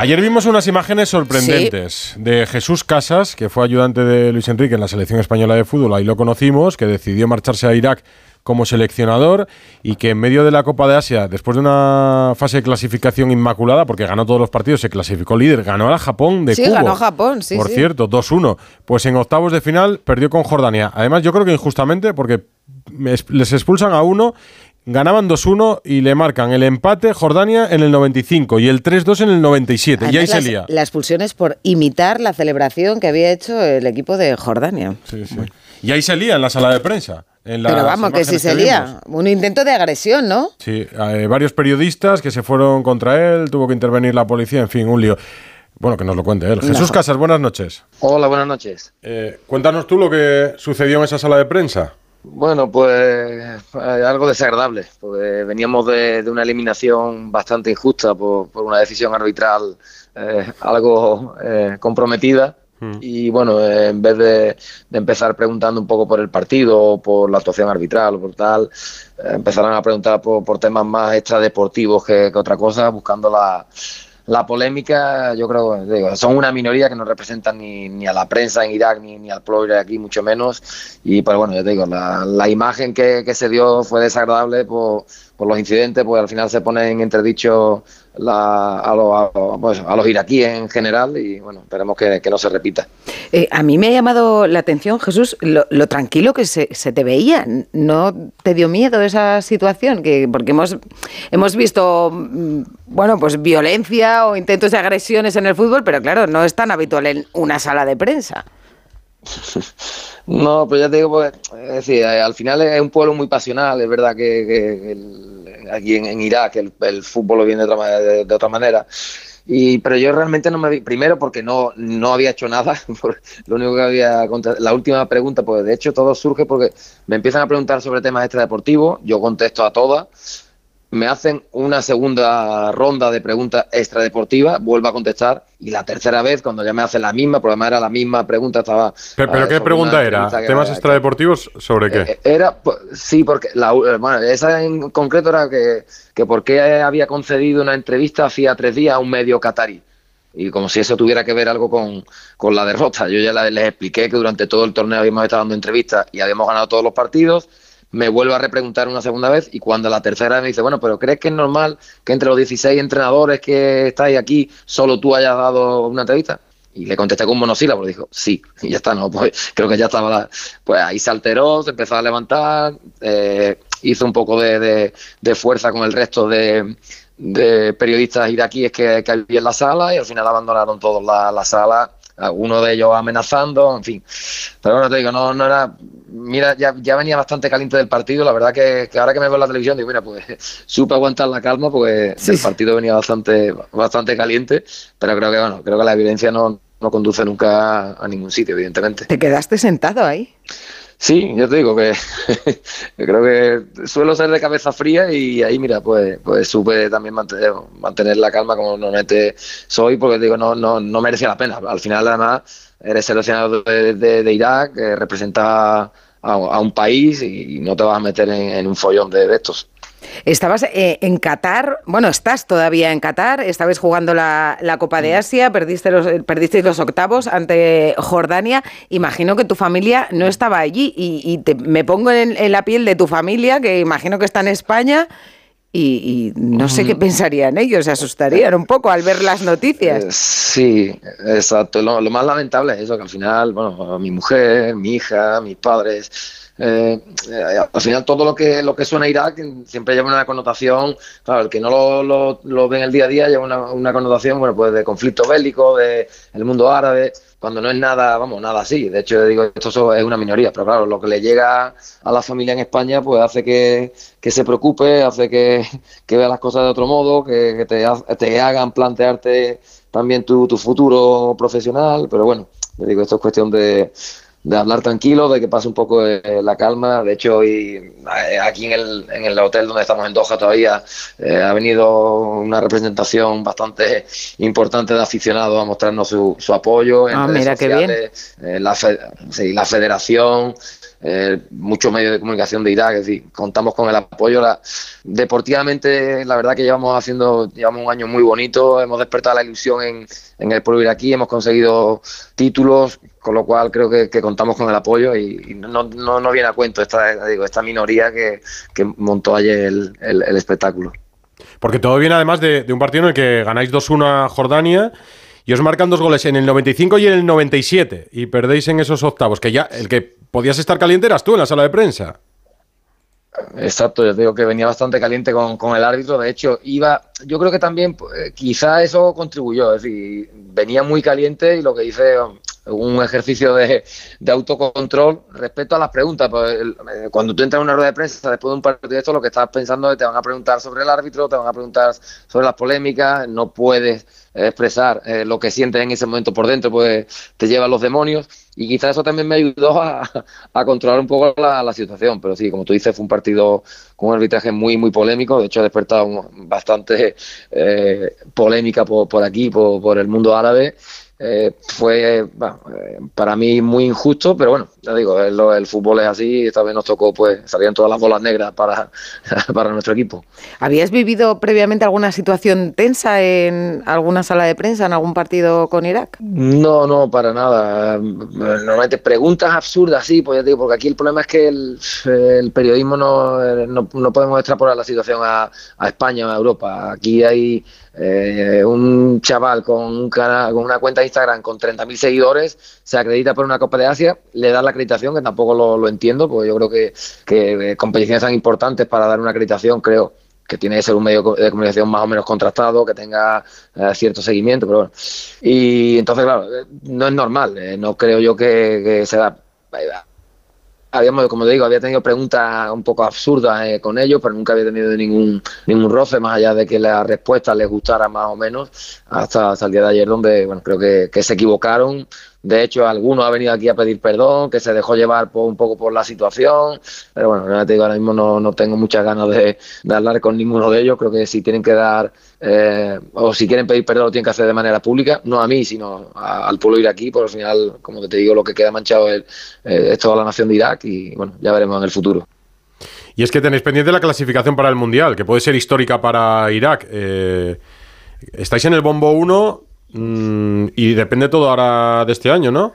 Ayer vimos unas imágenes sorprendentes de Jesús Casas, que fue ayudante de Luis Enrique en la selección española de fútbol, ahí lo conocimos, que decidió marcharse a Irak como seleccionador y que en medio de la Copa de Asia, después de una fase de clasificación inmaculada, porque ganó todos los partidos, se clasificó líder, ganó a Japón de Sí, Cubo. ganó Japón, sí, Por sí. cierto, 2-1. Pues en octavos de final perdió con Jordania. Además, yo creo que injustamente, porque es- les expulsan a uno, ganaban 2-1 y le marcan el empate Jordania en el 95 y el 3-2 en el 97. y ahí Además, se las- lía. La expulsión es por imitar la celebración que había hecho el equipo de Jordania. Sí, sí. Y ahí se lía en la sala de prensa. en Pero vamos, que si imágenes se lía. Un intento de agresión, ¿no? Sí, eh, varios periodistas que se fueron contra él, tuvo que intervenir la policía, en fin, un lío. Bueno, que nos lo cuente él. Jesús No. Casas, buenas noches. Hola, buenas noches. Eh, cuéntanos tú lo que sucedió en esa sala de prensa. Bueno, pues eh, algo desagradable, porque veníamos de, de una eliminación bastante injusta por, por una decisión arbitral eh, algo eh, comprometida. Y bueno, eh, en vez de, de empezar preguntando un poco por el partido, o por la actuación arbitral o por tal, eh, empezaron a preguntar por, por temas más extradeportivos que, que otra cosa, buscando la, la polémica, yo creo, digo, son una minoría que no representan ni, ni a la prensa en Irak ni, ni al pueblo iraquí, mucho menos. Y pues bueno, ya te digo, la, la imagen que, que se dio fue desagradable por, por los incidentes, pues al final se pone en entredicho la, a, los, a, los, pues, a los iraquíes en general y bueno, esperemos que, que no se repita. Eh, a mí me ha llamado la atención, Jesús, lo, lo tranquilo que se, se, te veía. ¿No te dio miedo esa situación? Que, porque hemos, hemos visto, mm, bueno, pues violencia o intentos de agresiones en el fútbol, pero claro, no es tan habitual en una sala de prensa. No, pues ya te digo, pues, es decir, al final es un pueblo muy pasional, es verdad que, que el, aquí en, Irak el, fútbol lo viene de otra, de, de otra manera. Y, pero yo realmente no me vi, primero porque no, no había hecho nada, lo único que había, la última pregunta, pues de hecho todo surge porque me empiezan a preguntar sobre temas extradeportivos, yo contesto a todas, me hacen una segunda ronda de preguntas extradeportivas, vuelvo a contestar, y la tercera vez, cuando ya me hacen la misma, porque además era la misma pregunta, estaba... ¿Pero, pero qué pregunta era? ¿Temas extradeportivos sobre qué? Eh, Era, pues, sí, porque la, bueno, esa en concreto era que, que por qué había concedido una entrevista hacía tres días a un medio catarí. Y como si eso tuviera que ver algo con, con la derrota. Yo ya les expliqué que durante todo el torneo habíamos estado dando entrevistas y habíamos ganado todos los partidos me vuelvo a repreguntar una segunda vez y cuando la tercera me dice, bueno, pero ¿crees que es normal que entre los 16 entrenadores que estáis aquí solo tú hayas dado una entrevista? Y le contesté con monosílabo, dijo, sí, y ya está, no, pues creo que ya estaba, la... pues ahí se alteró, se empezó a levantar, eh, hizo un poco de, de, de, fuerza con el resto de, de periodistas iraquíes que, que, había en la sala y al final abandonaron todos la, la sala uno de ellos amenazando, en fin. Pero bueno, te digo, no, no era. Mira, ya, ya venía bastante caliente del partido. La verdad que, que ahora que me veo en la televisión, digo, mira, pues supe aguantar la calma porque sí. el partido venía bastante, bastante caliente. Pero creo que, bueno, creo que la violencia no, no conduce nunca a ningún sitio, evidentemente. ¿Te quedaste sentado ahí? Sí, yo te digo que, que, creo que suelo ser de cabeza fría y ahí, mira, pues, pues supe también mantener, mantener la calma como normalmente soy, porque digo, no, no, no merecía la pena. Al final, además, eres seleccionado de, de, Irak, eh, representa a, a, un país y no te vas a meter en, en un follón de, de estos. Estabas eh, en Qatar, bueno, estás todavía en Qatar, estabas jugando la, la Copa de Asia, perdiste los, perdiste los octavos ante Jordania. Imagino que tu familia no estaba allí y, y te, me pongo en, en, la piel de tu familia, que imagino que está en España. Y, y no sé qué pensarían ellos, se asustarían un poco al ver las noticias. Eh, sí, exacto. Lo, lo más lamentable es eso, que al final, bueno, mi mujer, mi hija, mis padres, eh, al final todo lo que lo que suena a Irak siempre lleva una connotación, claro, el que no lo, lo, lo ve en el día a día lleva una, una, connotación, bueno, pues de conflicto bélico, de el mundo árabe, cuando no es nada, vamos, nada así. De hecho, digo, esto es una minoría, pero claro, lo que le llega a la familia en España, pues hace que, que se preocupe, hace que, que, vea las cosas de otro modo, que, que te, te, hagan plantearte también tu, tu futuro profesional, pero bueno, digo, esto es cuestión de de hablar tranquilo, de que pase un poco eh, la calma. De hecho, hoy eh, aquí en el, en el hotel donde estamos en Doha todavía eh, ha venido una representación bastante importante de aficionados a mostrarnos su, su apoyo. En ah, redes mira sociales, qué bien. la, fe, sí, la federación. Eh, muchos medios de comunicación de Irak, es decir, contamos con el apoyo. Deportivamente, la verdad que llevamos haciendo, llevamos un año muy bonito, hemos despertado la ilusión en, en el pueblo iraquí, hemos conseguido títulos, con lo cual creo que, contamos con el apoyo y, no, no, viene a cuento esta, digo, esta minoría que, montó ayer el, espectáculo. Porque todo viene además de, un partido en el que ganáis 2-1 a Jordania y os marcan dos goles en el 95 y en el 97 y perdéis en esos octavos, que ya el que podías estar caliente eras tú en la sala de prensa. Exacto, yo digo que venía bastante caliente con, con, el árbitro. De hecho, iba, yo creo que también pues, quizá eso contribuyó. Es decir, venía muy caliente y lo que hice un ejercicio de, de autocontrol respecto a las preguntas. Pues, eh, cuando tú entras en una rueda de prensa después de un partido de esto, lo que estás pensando es que te van a preguntar sobre el árbitro, te van a preguntar sobre las polémicas, no puedes expresar eh, lo que sientes en ese momento por dentro, pues te lleva a los demonios. Y quizás eso también me ayudó a, controlar un poco la, situación. Pero sí, como tú dices, fue un partido con un arbitraje muy, muy polémico. De hecho, ha despertado bastante eh, polémica por, por aquí, por, por el mundo árabe. Eh, fue eh, para mí muy injusto, pero bueno, ya digo, el, fútbol es así esta vez nos tocó, pues salían todas las bolas negras para, para nuestro equipo. ¿Habías vivido previamente alguna situación tensa en alguna sala de prensa, en algún partido con Irak? No, no, para nada. Normalmente preguntas absurdas, sí, pues ya digo, porque aquí el problema es que el, periodismo no, no, podemos extrapolar la situación a, a España o a Europa. Aquí hay eh, un chaval con, un canal, con una cuenta de Instagram con 30.000 seguidores se acredita por una Copa de Asia, le da la acreditación, que tampoco lo, entiendo, porque yo creo que, que, eh, competiciones tan importantes para dar una acreditación, creo que tiene que ser un medio de comunicación más o menos contrastado, que tenga eh, cierto seguimiento, pero bueno. Y entonces, claro, no es normal, no creo yo que, que se da habíamos, como te digo, había tenido preguntas un poco absurdas eh, con ellos, pero nunca había tenido ningún, ningún roce, más allá de que la respuesta les gustara más o menos, hasta, hasta el día de ayer, donde bueno, creo que, que se equivocaron, de hecho, alguno ha venido aquí a pedir perdón, que se dejó llevar un poco por la situación. Pero bueno, te digo, ahora mismo no, no tengo muchas ganas de, hablar con ninguno de ellos. Creo que si tienen que dar, eh, o si quieren pedir perdón, lo tienen que hacer de manera pública. No a mí, sino al pueblo iraquí. Por al final, como te digo, lo que queda manchado es, eh, es toda la nación de Irak. Y bueno, ya veremos en el futuro. Y es que tenéis pendiente la clasificación para el Mundial, que puede ser histórica para Irak. Eh, estáis en el bombo 1 Mm, y depende todo ahora de este año, ¿no?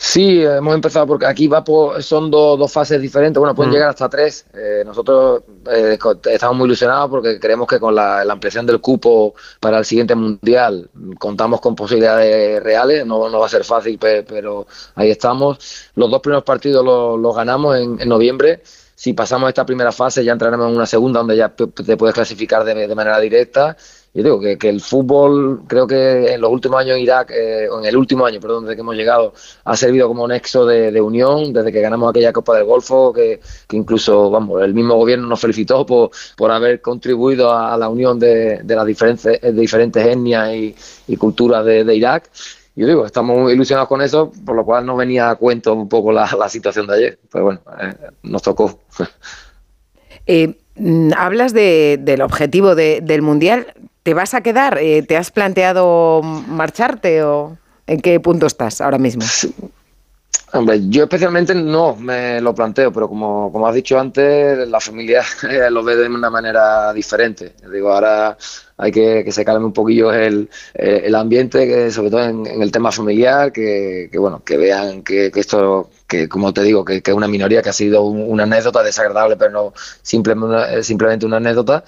Sí, hemos empezado porque aquí va son dos fases diferentes, bueno, pueden mm. llegar hasta tres. Eh, nosotros eh, estamos muy ilusionados porque creemos que con la, ampliación del cupo para el siguiente mundial contamos con posibilidades reales, no, no va a ser fácil, pero, ahí estamos. Los dos primeros partidos los, ganamos en, noviembre. Si pasamos esta primera fase ya entraremos en una segunda donde ya te puedes clasificar de, de manera directa yo digo que, que, el fútbol, creo que en los últimos años Irak, eh, en el último año, perdón, desde que hemos llegado, ha servido como nexo de, de unión, desde que ganamos aquella Copa del Golfo, que, que, incluso, vamos, el mismo gobierno nos felicitó por, por haber contribuido a, la unión de, de las diferentes, de diferentes etnias y, y culturas de, de Irak. Yo digo, estamos ilusionados con eso, por lo cual no venía a cuento un poco la, la situación de ayer. Pero bueno, eh, nos tocó. Eh, mm, hablas de, del objetivo de, del Mundial. ¿Te vas a quedar? Eh, ¿Te has planteado marcharte o en qué punto estás ahora mismo? Hombre, yo especialmente no me lo planteo, pero como, como has dicho antes, la familia lo ve de una manera diferente. Digo, ahora hay que que se calme un poquillo el, el ambiente, que sobre todo en, el tema familiar, que, que, bueno, que vean que, que esto, que como te digo, que, es una minoría que ha sido una anécdota desagradable, pero no simplemente, simplemente una anécdota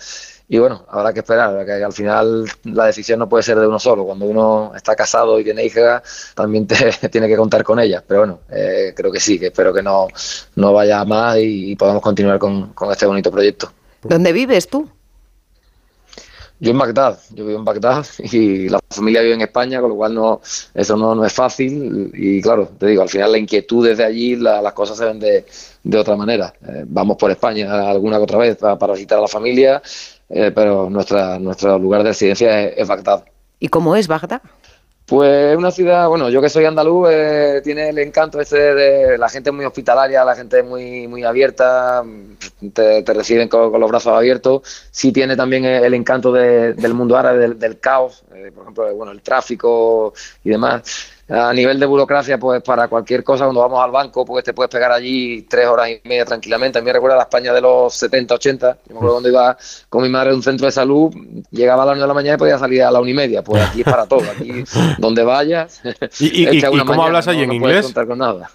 y bueno, habrá que esperar, que al final la decisión no puede ser de uno solo. Cuando uno está casado y tiene hija, también te, tiene que contar con ella. Pero bueno, eh, creo que sí, que espero que no, no vaya más y, podamos continuar con, este bonito proyecto. ¿Dónde vives tú? Yo en Bagdad, yo vivo en Bagdad y la familia vive en España, con lo cual no, eso no, no es fácil. Y claro, te digo, al final la inquietud desde allí, las cosas se ven de, de otra manera. Eh, vamos por España alguna otra vez para, para visitar a la familia, eh, pero nuestra, nuestro lugar de residencia es, Bagdad. ¿Y cómo es Bagdad? Pues una ciudad, bueno, yo que soy andaluz, eh, tiene el encanto este de la gente muy hospitalaria, la gente muy muy abierta, te, reciben con, los brazos abiertos. Sí tiene también el encanto del mundo árabe, del, caos, eh, por ejemplo, bueno, el tráfico y demás. A nivel de burocracia, pues para cualquier cosa, cuando vamos al banco, pues te puedes pegar allí tres horas y media tranquilamente. A mí me recuerda la España de los 70, 80. Yo me acuerdo cuando iba con mi madre a un centro de salud, llegaba a las 9 de la mañana y podía salir a la una y media. Pues aquí es para todo. Aquí, donde vayas. ¿Y, y, cómo hablas ahí en inglés? contar con nada.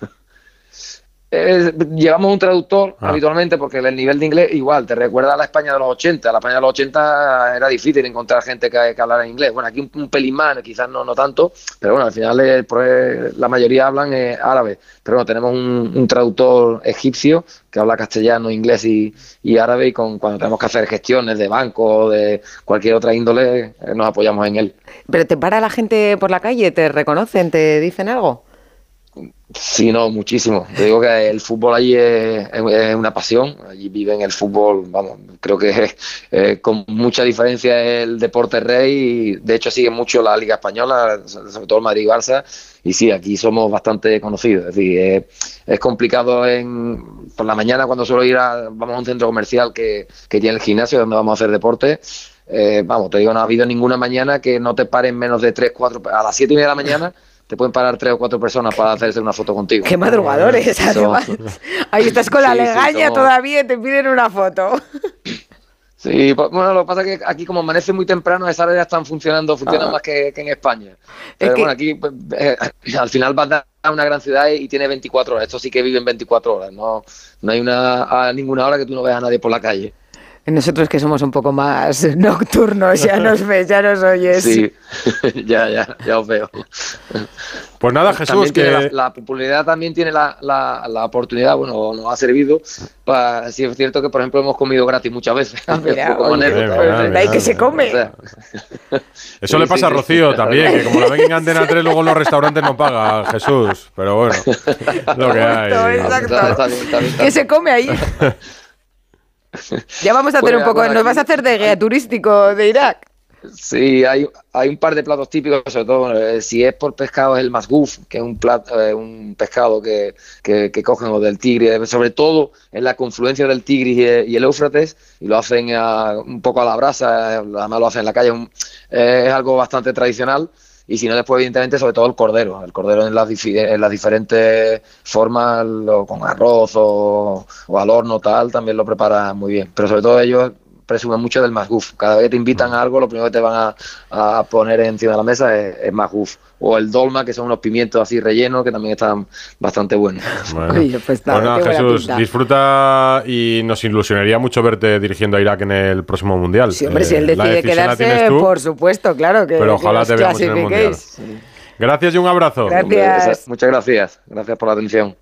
Eh, llevamos un traductor ah. habitualmente porque el nivel de inglés igual te recuerda a la España de los 80. La España de los 80 era difícil encontrar gente que, que hablara inglés. Bueno, aquí un, pelín más, quizás no, no tanto, pero bueno, al final eh, pues, la mayoría hablan eh, árabe. Pero bueno, tenemos un, traductor egipcio que habla castellano, inglés y, árabe y con, cuando tenemos que hacer gestiones de banco o de cualquier otra índole, nos apoyamos en él. ¿Pero te para la gente por la calle? ¿Te reconocen? ¿Te dicen algo? Sí, no, muchísimo. Digo que el fútbol allí es, una pasión. Allí viven el fútbol, vamos, creo que eh, con mucha diferencia el deporte rey. Y de hecho, sigue mucho la Liga Española, sobre todo el Madrid y Barça. Y sí, aquí somos bastante conocidos. Es decir, es complicado en, por la mañana cuando suelo ir a, vamos a un centro comercial que, que tiene el gimnasio donde vamos a hacer deporte. Eh, vamos, te digo, no ha habido ninguna mañana que no te paren menos de 3, 4, a las 7 y media de la mañana te pueden parar tres o cuatro personas para hacerse una foto contigo. Qué madrugadores, además. Ahí estás con la legaña todavía y te piden una foto. Sí, pues, bueno, lo que pasa es que aquí como amanece muy temprano, esas áreas están funcionando, funcionan ah. más que, en España. Pero bueno, aquí pues, eh, al final vas a una gran ciudad y tiene 24 horas. Esto sí que viven 24 horas. No, no hay una, a ninguna hora que tú no veas a nadie por la calle. Nosotros que somos un poco más nocturnos, ya nos ves, ya nos oyes. Sí, ya, ya, ya os veo. Pues nada, Jesús, que... La, popularidad también tiene la, la, oportunidad, bueno, nos ha servido. Para, sí, es cierto que, por ejemplo, hemos comido gratis muchas veces. Ah, mira, pues, que se come. Eso le pasa a Rocío también, que como la ven en Antena 3, luego en los restaurantes no paga Jesús. Pero bueno, lo que hay. Exacto. ¿Qué se come ahí? Ya vamos a hacer un poco, nos vas a hacer de guía turístico de Irak. Sí, hay, hay un par de platos típicos, sobre todo eh, si es por pescado es el masguf, que es un plato, eh, un pescado que, que, cogen o del tigre, sobre todo en la confluencia del Tigris y, el Éufrates, y lo hacen un poco a la brasa, además lo hacen en la calle, es algo bastante tradicional y si no después evidentemente sobre todo el cordero, el cordero en las, en las diferentes formas, con arroz o, o, al horno tal, también lo prepara muy bien, pero sobre todo ellos presumen mucho del masguf. Cada vez que te invitan a algo, lo primero que te van a, poner encima de la mesa es, es O el dolma, que son unos pimientos así rellenos, que también están bastante buenos. Bueno, pues Jesús, disfruta y nos ilusionaría mucho verte dirigiendo a Irak en el próximo Mundial. Sí, hombre, si él eh, decide quedarse, por supuesto, claro que Pero ojalá te veamos en el Mundial. Gracias y un abrazo. Gracias. Muchas gracias. Gracias por la atención.